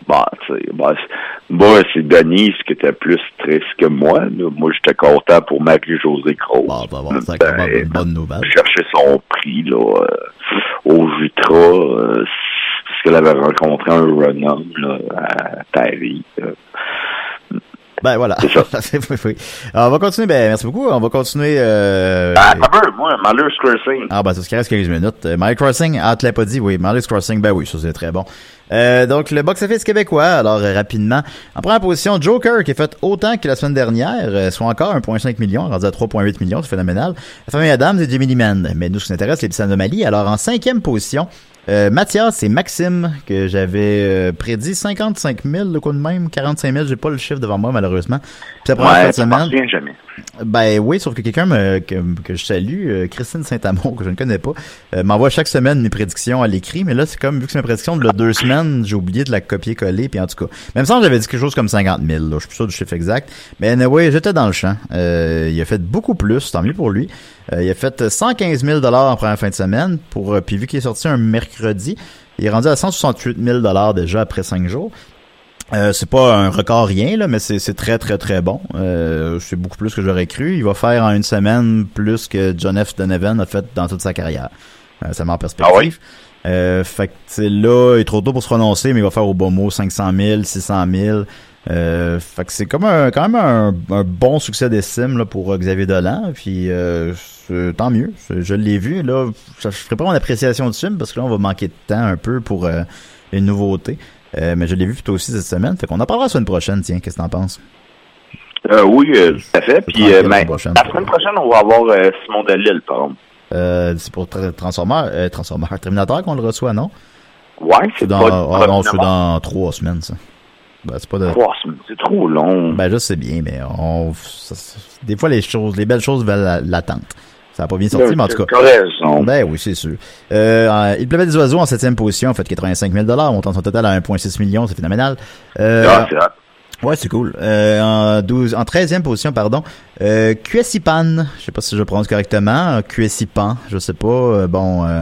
Bah, tu sais, bah, c'est- moi, c'est Denis qui était plus triste que moi. là. Moi, j'étais content pour Marie-Josée Croce. Bon, bon, bon, c'est quand même une bonne nouvelle. chercher son prix là, euh, au Jutra euh, parce qu'elle avait rencontré un renom là, à Paris. euh. Ben voilà. C'est ça. Oui, oui. Alors, on va continuer. Ben, merci beaucoup. On va continuer. Euh... Ah, ça veut, moi, Malheur Crossing. Ah, ben, c'est ce qui reste quelques minutes. Euh, Crossing, ah, tu l'as pas dit, oui. Mario Crossing, ben oui, ça c'est très bon. Euh, donc, le box-office québécois, alors euh, rapidement. En première position, Joker, qui a fait autant que la semaine dernière, euh, soit encore 1,5 million, rendu à 3,8 millions, c'est phénoménal. La famille Adams et Jimmy Man. Mais nous, ce qui nous intéresse, c'est les petites anomalies. Alors, en cinquième position, euh, Mathias et Maxime, que j'avais euh, prédit 55 000, le coup de même, 45 000, j'ai pas le chiffre devant moi, malheureusement. Puis la première fin Ouais, semaine, jamais. ben oui, sauf que quelqu'un me- que, que je salue, euh, Christine Saint-Amour, que je ne connais pas, euh, m'envoie chaque semaine mes prédictions à l'écrit, mais là, c'est comme, vu que c'est mes prédictions de deux semaines, j'ai oublié de la copier-coller, puis en tout cas, même ça, j'avais dit quelque chose comme 50 000, là, je suis plus sûr du chiffre exact, mais anyway, j'étais dans le champ, Euh, il a fait beaucoup plus, tant mieux pour lui, Euh, il a fait 115 000 en première fin de semaine, pour euh, puis vu qu'il est sorti un mercredi, il est rendu à 168 000 déjà après cinq jours, euh, c'est pas un record rien là, mais c'est très très très bon. Euh, c'est beaucoup plus que j'aurais cru. Il va faire en une semaine plus que John F. Donovan a fait dans toute sa carrière. Euh, ça met en perspective. Ah oui? Euh, fait que là, il est trop tôt pour se prononcer, mais il va faire au bon mot 500 000, 600 000. Euh, fait que c'est comme un, quand même un, un bon succès d'estime là, pour euh, Xavier Dolan. Puis euh, tant mieux. Je, l'ai vu. Là, je, je ferai pas mon appréciation du film parce que là, on va manquer de temps un peu pour euh, une nouveauté. Euh, mais je l'ai vu plutôt aussi cette semaine. Fait qu'on en parlera la semaine prochaine. Tiens, qu'est-ce que t'en penses? Euh, oui, tout à fait. Puis, la ben, semaine prochaine. la semaine prochaine, on va avoir euh, Simon Delille, par exemple. Euh, c'est pour tra Transformer, euh, Transformer, Terminator qu'on le reçoit, non? Ouais, C'est dans, pas ah non, c'est dans trois semaines, ça. Ben, c'est pas de... trois semaines. C'est trop long. Ben, je sais bien, mais on, des fois, les choses, les belles choses valent la- l'attente. Ça a pas bien sorti, mais en tout cas. Ben oui, c'est sûr. Euh, il pleuvait des oiseaux en septième position, en fait 85 000 montant son total à 1,6 million, c'est phénoménal. Euh, Ah, c'est ouais, c'est cool. Euh, en 12, en 13e position, pardon, euh, QSIPAN, je sais pas si je prononce correctement, QSIPAN, je sais pas, euh, bon, euh,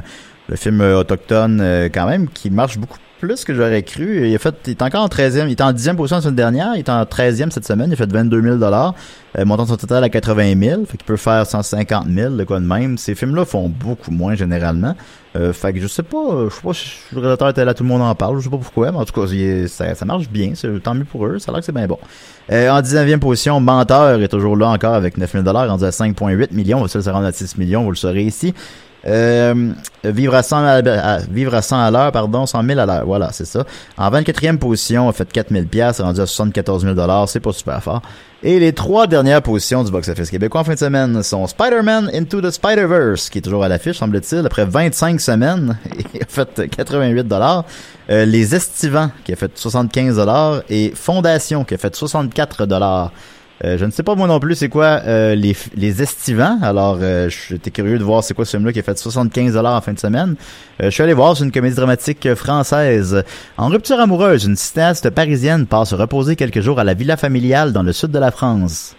le film autochtone quand même, qui marche beaucoup plus que j'aurais cru. Il est encore en 13e, il était en 10e position la semaine dernière, il est en 13e cette semaine, il a fait 22 000 dollars, euh, montant son total à 80 000, fait qu'il peut faire 150 000, de quoi de même. Ces films-là font beaucoup moins généralement. Euh, fait que je sais pas, je sais pas si le réalisateur était là, tout le monde en parle, je sais pas pourquoi, mais en tout cas, ça, marche bien, tant mieux pour eux, ça a l'air que c'est bien bon. Euh, en 19e position, Menteur est toujours là encore avec 9 000 rendu à 5,8 millions, on va se rendre à 6 millions, vous le saurez ici. Euh, vivre à 100 à, à- vivre à 100 à l'heure, pardon, 100 000 à l'heure, voilà, c'est ça. En 24e position, on a fait 4 000 pièces, rendu à 74 000 c'est pas super fort. Et les trois dernières positions du box-office québécois en fin de semaine sont Spider-Man Into the Spider-Verse, qui est toujours à l'affiche, semble-t-il, après 25 semaines, il a fait 88 euh, Les Estivants, qui a fait 75 et Fondation, qui a fait 64 euh, je ne sais pas moi non plus c'est quoi euh, les, les estivants. Alors, euh, j'étais curieux de voir c'est quoi ce film-là qui a fait 75 en fin de semaine. Euh, je suis allé voir, c'est une comédie dramatique euh, française. En rupture amoureuse, une cinéaste parisienne passe se reposer quelques jours à la villa familiale dans le sud de la France.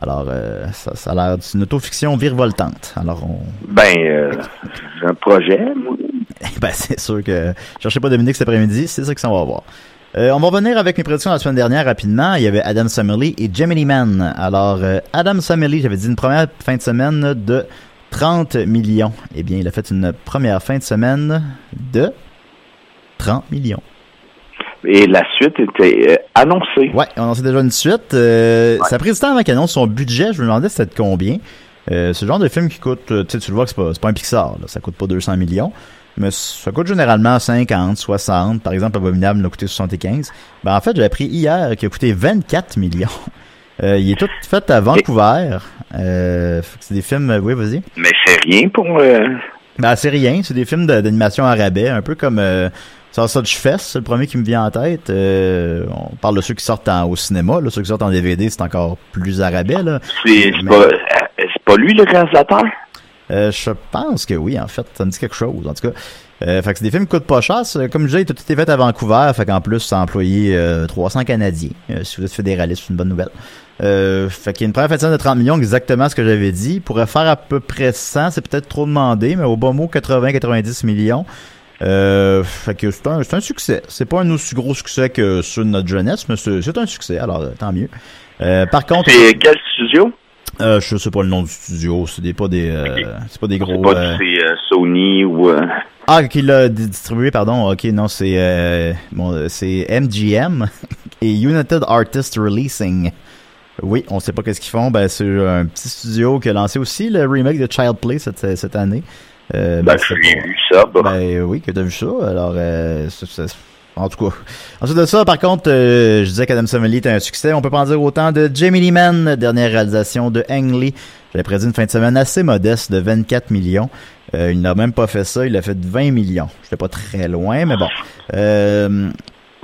Alors, euh, ça, ça a l'air d'une autofiction virevoltante. Alors, on... Ben, euh, j'ai un projet, moi. ben, c'est sûr que je cherchais pas Dominique cet après-midi, c'est ça que ça va voir. Euh, on va revenir avec mes prédictions la semaine dernière rapidement. Il y avait Adam Family et Gemini Man. Alors, euh, Adam Family, j'avais dit une première fin de semaine de 30 millions. Eh bien, il a fait une première fin de semaine de 30 millions. Et la suite était euh, annoncée. Ouais, on sait déjà une suite. Euh, Ouais. Ça a pris du temps avant qu'il annonce son budget. Je me demandais c'était de combien. Euh, c'est le genre de film qui coûte, tu sais, tu le vois que c'est pas, pas un Pixar, là. ça coûte pas 200 millions, mais ça coûte généralement 50, 60. Par exemple, Abominable a coûté 75. Ben, en fait, j'ai appris hier qu'il a coûté 24 millions. Euh, il est tout fait à Vancouver. Euh, c'est des films, oui, vas-y. Mais c'est rien pour... euh, Ben, c'est rien. C'est des films de- d'animation à rabais, un peu comme euh, Sausage Fest, c'est le premier qui me vient en tête. Euh, on parle de ceux qui sortent en- au cinéma. Là, ceux qui sortent en DVD, c'est encore plus à rabais. C'est Mais- pas, pas lui le réalisateur? Je pense que oui, en fait, ça me dit quelque chose. En tout cas, euh, fait que c'est des films qui coûtent pas cher. Comme je disais, tout est fait à Vancouver. Fait qu'en plus, ça a employé 300 Canadiens. si vous êtes fédéraliste, c'est une bonne nouvelle. Euh, fait qu'il y a une première fin de 30 millions, exactement ce que j'avais dit. Il pourrait faire à peu près 100, c'est peut-être trop demandé, mais au bon mot, 80-90 millions. Euh, fait que c'est un, un, succès. C'est pas un aussi gros succès que ceux de notre jeunesse, mais c'est un succès, alors euh, tant mieux. Euh, par contre... C'est quel studio? Euh, je sais pas le nom du studio, c'est des, pas des, euh, c'est pas des gros. C'est pas c'est Sony ou. Ah, qui l'a distribué, pardon. Ok, non, c'est bon, c'est MGM et United Artists Releasing. Oui, on sait pas qu'est-ce qu'ils font. Ben, c'est un petit studio qui a lancé aussi le remake de Child Play cette, cette année. Euh, ben, ben j'ai vu ça. Ben oui, que t'as vu ça. Alors, euh, en tout cas. Ensuite de ça, par contre, euh, je disais qu'Adam Summerly était un succès. On peut pas en dire autant de Jamie Lee Mann, dernière réalisation de Ang Lee. J'avais prédit une fin de semaine assez modeste de 24 millions. Euh, il n'a même pas fait ça, il a fait 20 millions. J'étais pas très loin, mais bon. Euh,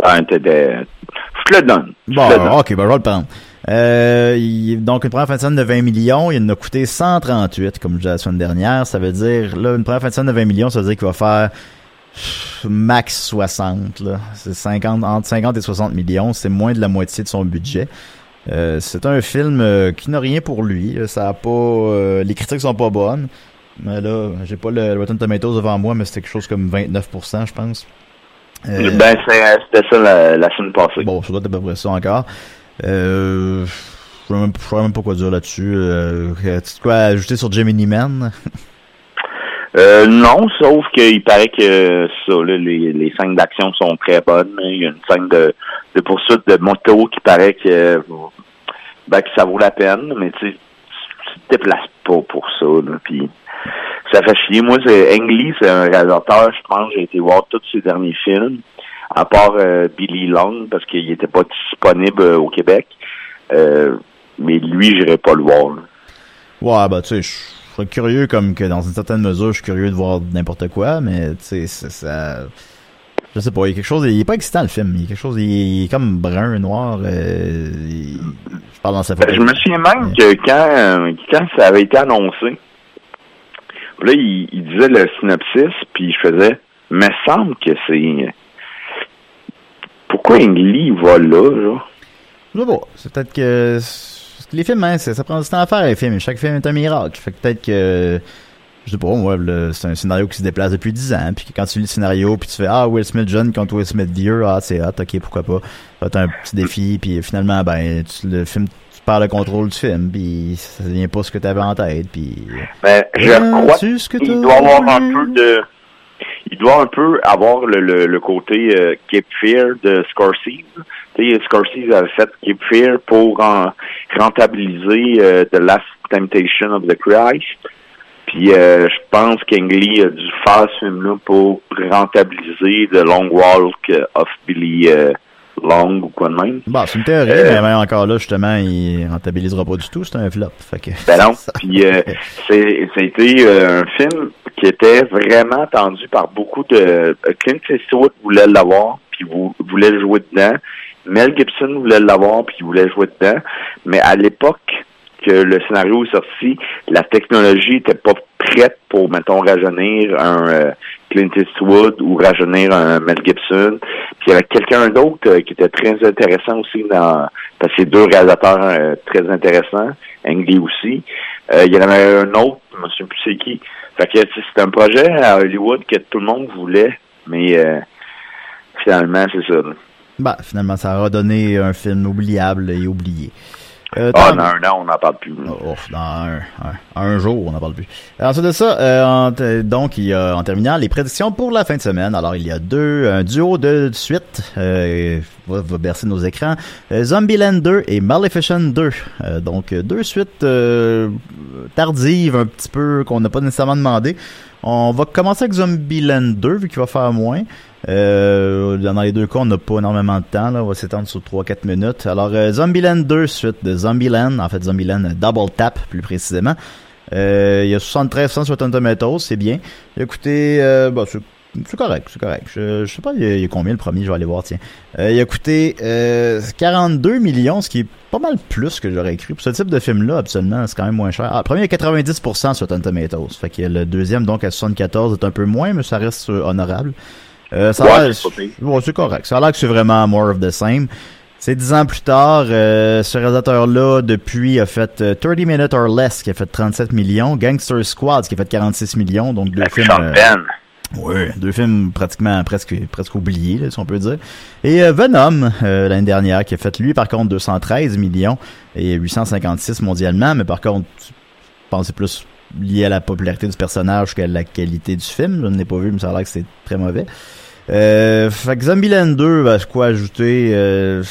ben, Je te le donne. Bon, ok, ben je vais le prendre. Euh, donc, une première fin de semaine de 20 millions, il en a coûté 138, comme je disais la semaine dernière. Ça veut dire, là, une première fin de semaine de 20 millions, ça veut dire qu'il va faire max 60, là. C'est 50, entre 50 et 60 millions. C'est moins de la moitié de son budget. Euh, c'est un film euh, qui n'a rien pour lui. Ça a pas, euh, les critiques sont pas bonnes. Mais là, j'ai pas le Rotten Tomatoes devant moi, mais c'était quelque chose comme 29%, je pense. ben, c'était ça la, la, semaine passée. Bon, ça doit être à peu près ça encore. Euh, je ne sais même pas quoi dire là-dessus. Euh, tu quoi ajouter sur Gemini Man? euh, non, sauf qu'il paraît que ça, là, les, les scènes d'action sont très bonnes. Il y a une scène de, de poursuite de moto qui paraît que, ben, que ça vaut la peine, mais tu tu te déplaces pas pour ça. Là, puis ça fait chier. Moi, c'est Ang Lee, c'est un réalisateur, je pense, j'ai été voir tous ses derniers films à part euh, Billy Long, parce qu'il n'était pas disponible au Québec. Euh, mais lui, j'irais pas le voir. Ouais, bah tu sais, serais curieux comme que dans une certaine mesure, je suis curieux de voir n'importe quoi, mais tu sais, ça... Je sais pas, il y a quelque chose, il est pas excitant le film, il y a quelque chose, il est comme brun, noir, je parle dans sa ben, Je me souviens même que quand, quand ça avait été annoncé, là, il, il disait le synopsis, puis je faisais, me semble que c'est pourquoi Lee va là, genre? Je sais pas. C'est peut-être que les films, hein, ça prend du temps à faire les films. Chaque film est un miracle. Fait que peut-être que je sais pas, moi, c'est un scénario qui se déplace depuis 10 ans, puis quand tu lis le scénario, puis tu fais ah Will Smith jeune contre Will Smith vieux, ah c'est hot, ok pourquoi pas, t'as un petit défi, puis finalement ben le film tu perds le contrôle du film, puis ça devient pas ce que t'avais en tête, puis. Ben je crois qu'il doit avoir un peu de il doit un peu avoir le, le, le côté euh, Cape Fear de Scorsese. sais, Scorsese avait fait Cape Fear pour rentabiliser euh, The Last Temptation of the Christ. Puis euh, je pense qu'Engly a dû faire ce film-là pour rentabiliser The Long Walk of Billy euh, Long ou quoi de même. Bah, c'est une théorie, euh, mais encore là, justement, il rentabilisera pas du tout, c'est un flop. Fait que... Ben non, puis euh, c'est, c'était un film qui était vraiment attendu par beaucoup de... Clint Eastwood voulait l'avoir, puis voulait jouer dedans. Mel Gibson voulait l'avoir, puis voulait jouer dedans. Mais à l'époque que le scénario est sorti, la technologie était pas prête pour, mettons, rajeunir un euh, Clint Eastwood ou rajeunir un Mel Gibson. Puis il y avait quelqu'un d'autre euh, qui était très intéressant aussi dans parce que deux réalisateurs euh, très intéressants, Ang aussi. il y en avait un autre, je me souviens plus c'est qui. Fait que c'est un projet à Hollywood que tout le monde voulait, mais finalement c'est ça. Bah, finalement, ça a donné un film oubliable et oublié. Euh, ah, dans un an, on n'en parle plus. Oh, dans un, un, jour, on n'en parle plus. Ensuite de ça, euh, donc, il y a, en terminant, les prédictions pour la fin de semaine. Alors, il y a deux, un duo de suite, euh, va, va, bercer nos écrans. Euh, Zombieland 2 et Maleficent 2. Euh, donc, deux suites tardives un petit peu, qu'on n'a pas nécessairement demandé. On va commencer avec Zombieland 2, vu qu'il va faire moins. Euh, dans les deux cas, on n'a pas énormément de temps. Là. On va s'étendre sur 3-4 minutes. Alors, euh, Zombieland 2, suite de Zombieland. En fait, Zombieland Double Tap, plus précisément. Euh, il y a 73% sur Rotten Tomatoes, c'est bien. Il a coûté... Bah, c'est correct, c'est correct. Je, je sais pas, il y, a, combien le premier, je vais aller voir, tiens. Euh, il a coûté euh, 42 millions, ce qui est pas mal plus que j'aurais écrit. Pour ce type de film-là, absolument, c'est quand même moins cher. Ah, le premier est 90% sur Tomatoes. Fait que le deuxième, donc à 74, est un peu moins, mais ça reste euh, honorable. Euh, ça Ouais, c'est correct. Ça a l'air que c'est vraiment more of the same. C'est dix ans plus tard, euh, ce réalisateur-là, depuis, a fait euh, 30 Minutes or Less, qui a fait 37 millions, Gangster Squad, qui a fait 46 millions, donc deux Avec films... Sean euh, Penn. oui, deux films pratiquement presque presque oubliés, là, si on peut dire. Et euh, Venom euh, l'année dernière qui a fait lui par contre 213 millions et 856 mondialement, mais par contre, je pense c'est plus lié à la popularité du personnage qu'à la qualité du film. Je ne l'ai pas vu, mais ça a l'air que c'est très mauvais. Euh, fait que Zombieland 2, ben, quoi ajouter euh,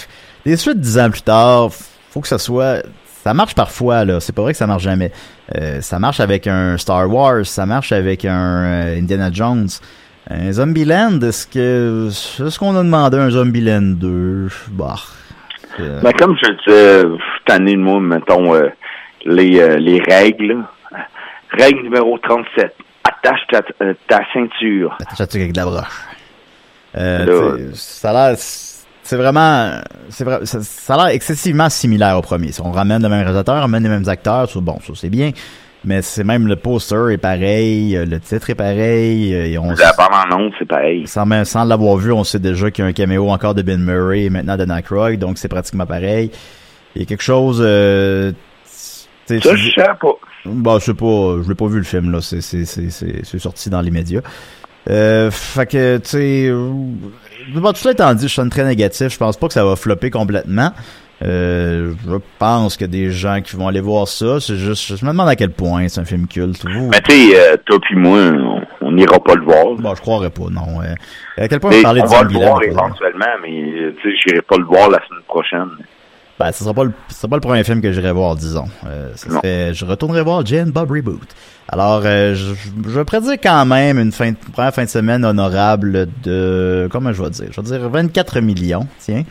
des suites dix ans plus tard, faut que ça soit ça marche parfois là, c'est pas vrai que ça marche jamais. Euh, ça marche avec un Star Wars, ça marche avec un euh, Indiana Jones. Un Zombieland, est-ce que est-ce qu'on a demandé un Zombieland 2 Bah. euh, Ben, comme je disais, cette année, moi, mettons, euh, les, euh, les règles. Règle numéro 37. Attache ta, euh, ta ceinture. Attache-toi avec de la broche. Euh, ça a l'air, c'est vraiment, c'est vrai, ça, ça a l'air excessivement similaire au premier. On ramène le même réalisateur, on ramène les mêmes acteurs, ça, bon, ça c'est bien. Mais c'est même le poster est pareil, euh, le titre est pareil, et on, La bande-annonce, c'est pareil. sans, même- sans l'avoir vu, on sait déjà qu'il y a un caméo encore de Ben Murray et maintenant de Aykroyd, donc c'est pratiquement pareil. Il y a quelque chose, euh, Ça, je sais pas. Bah, je sais pas, je l'ai pas vu le film, là. C'est, c'est, c'est, c'est, c'est sorti dans les médias. Euh, fait que, tu sais, euh, bon, tout cela étant dit, je suis très négatif. Je pense pas que ça va flopper complètement. Euh, je pense a des gens qui vont aller voir ça. C'est juste, je me demande à quel point c'est un film culte. Vous, Mais tu sais, euh, toi puis moi, on- on n'ira pas le voir. bon, je croirais pas, non. Euh, à quel point vous parlez on de va le voir éventuellement, mais euh, tu sais, j'irai pas le voir la semaine prochaine. Ben, ce sera pas le, ce sera pas le premier film que j'irai voir, disons. Euh, ça serait- je retournerai voir Jane Bob Reboot. Alors, euh, je, je prédire quand même une fin de, première fin de semaine honorable de, comment je vais dire? Je vais dire 24 millions, tiens.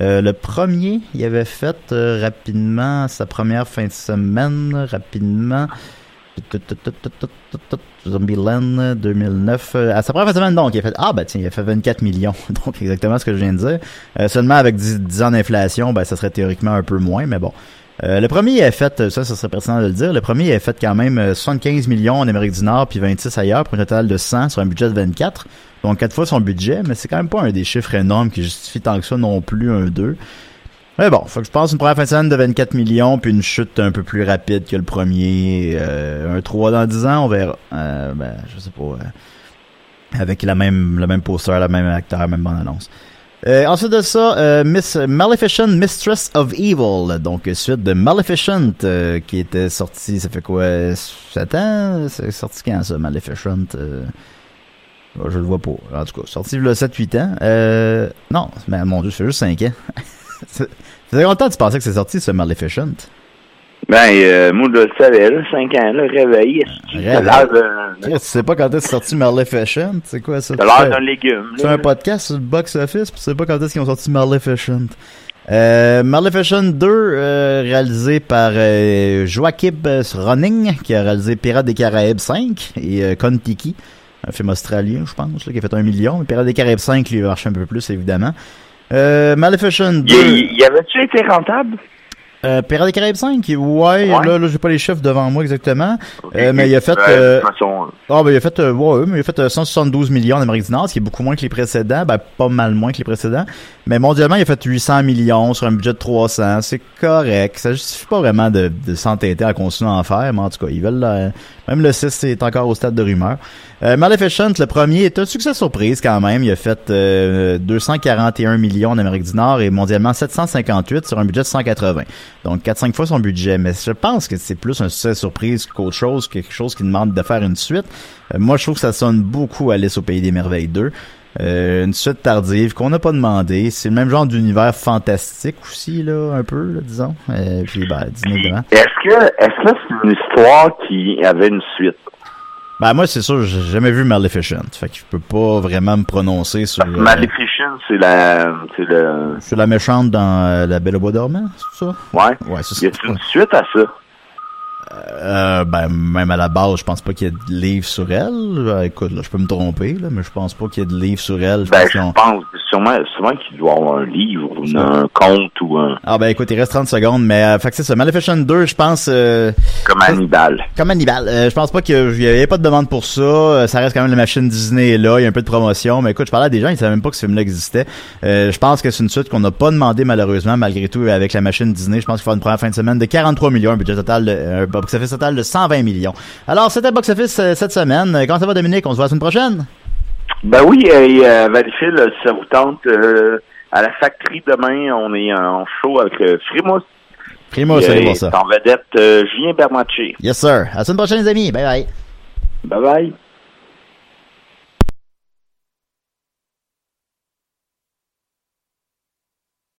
Euh, le premier, il avait fait euh, rapidement sa première fin de semaine, rapidement. Zombieland 2009. euh, à sa première semaine, donc, il a fait, ah, ben tiens, il a fait 24 millions. Donc, exactement ce que je viens de dire. Euh, seulement avec 10, 10 ans d'inflation, ben, ça serait théoriquement un peu moins, mais bon. Euh, le premier a fait, euh, ça, ça serait pertinent de le dire, le premier a fait quand même euh, 75 millions en Amérique du Nord puis 26 ailleurs pour un total de 100 sur un budget de 24. Donc, quatre fois son budget, mais c'est quand même pas un des chiffres énormes qui justifie tant que ça non plus un 2. Mais bon, faut que je pense une première fin de semaine de 24 millions puis une chute un peu plus rapide que le premier. Euh, un 3 dans 10 ans, on verra. Euh, ben, je sais pas. euh, avec la même, le même poster, le même acteur, la même bande-annonce. Euh, ensuite de ça, euh, Miss Maleficent, Mistress of Evil, donc suite de Maleficent, euh, qui était sorti, ça fait quoi, 7 ans? C'est sorti quand ça, Maleficent? Je le vois pas. En tout cas, sorti le 7-8 ans. Non, mais mon dieu, fait juste 5 ans. ça fait longtemps que tu pensais que c'est sorti, ce Maleficent? Ben, euh, moi, je le savais, là, 5 ans, là, réveillé. Réveil. T'as l'air d'un- Tu sais pas quand c'est sorti Maleficent? C'est quoi ça? t'as l'air d'un légume. C'est un podcast sur le box office, puis tu sais pas quand est-ce qu'ils ont sorti Maleficent. Euh, Maleficent 2, euh, réalisé par euh, Joachim Ronning, qui a réalisé Pirates des Caraïbes 5 et euh, Kon-Tiki, un film australien, je pense, là, qui a fait un million. Pirates des Caraïbes 5, lui, a marché un peu plus, évidemment. Euh, Maleficent 2... Il, il avait-tu été rentable? Euh, Pirates des Caraïbes 5, ouais, Ouais. là, là j'ai pas les chiffres devant moi exactement. Euh, mais il a fait... Euh, euh, façon, ah ben il a fait euh, ouais, mais il a fait euh, 172 millions en Amérique du Nord, ce qui est beaucoup moins que les précédents, ben pas mal moins que les précédents. Mais mondialement, il a fait 800 millions sur un budget de 300, c'est correct. Ça justifie pas vraiment de, de s'entêter à continuer à en faire, mais en tout cas, ils veulent euh, même le 6 c'est encore au stade de rumeur. Euh, Maleficent, le premier, est un succès surprise quand même. Il a fait euh, 241 millions en Amérique du Nord et mondialement 758 sur un budget de 180. Donc 4-5 fois son budget. Mais je pense que c'est plus un succès surprise qu'autre chose, quelque chose qui demande de faire une suite. Euh, moi, je trouve que ça sonne beaucoup Alice au Pays des Merveilles 2. Euh, une suite tardive qu'on n'a pas demandé. C'est le même genre d'univers fantastique aussi, là, un peu, là, disons. Euh, puis, ben, Disney, évidemment. Est-ce que est-ce que c'est une histoire qui avait une suite? Ben, moi, c'est sûr, j'ai jamais vu Maleficent. Fait que je peux pas vraiment me prononcer sur, euh, Maleficent, c'est la c'est le la méchante dans La Belle au Bois dormant, c'est ça? ouais. Ouais, c'est Y ça. a une suite à ça? Euh, ben, même à la base, je pense pas qu'il y ait de livres sur elle. Euh, écoute, là, je peux me tromper, là, mais je pense pas qu'il y ait de livres sur elle. Je Ben, pense je pense sûrement, sûrement qu'il doit avoir un livre, ou un conte ou un, Ah, ben, écoute, il reste 30 secondes, mais, euh, fait que c'est ça. Maleficent 2, je pense, euh, comme Hannibal. comme Hannibal. Euh, je pense pas qu'il y avait pas de demande pour ça. Ça reste quand même la machine Disney est là. Il y a un peu de promotion. Mais écoute, je parlais à des gens, ils savaient même pas que ce film-là existait. Je pense que c'est une suite qu'on n'a pas demandé malheureusement, malgré tout, avec la machine Disney. Je pense qu'il faut une première fin de semaine de 43 millions, un budget total, de, un box-office total de 120 millions. Alors, c'était box-office euh, cette semaine. Euh, Comment ça va, Dominique? On se voit la semaine prochaine? Ben oui, et euh, Valleyfield, ça vous tente, euh, à la factory demain, on est en show avec Frimousse. Allez voir euh, ça. En vedette, Julien Bernatchez. Yes, sir. À la semaine prochaine, les amis. Bye bye. Bye bye.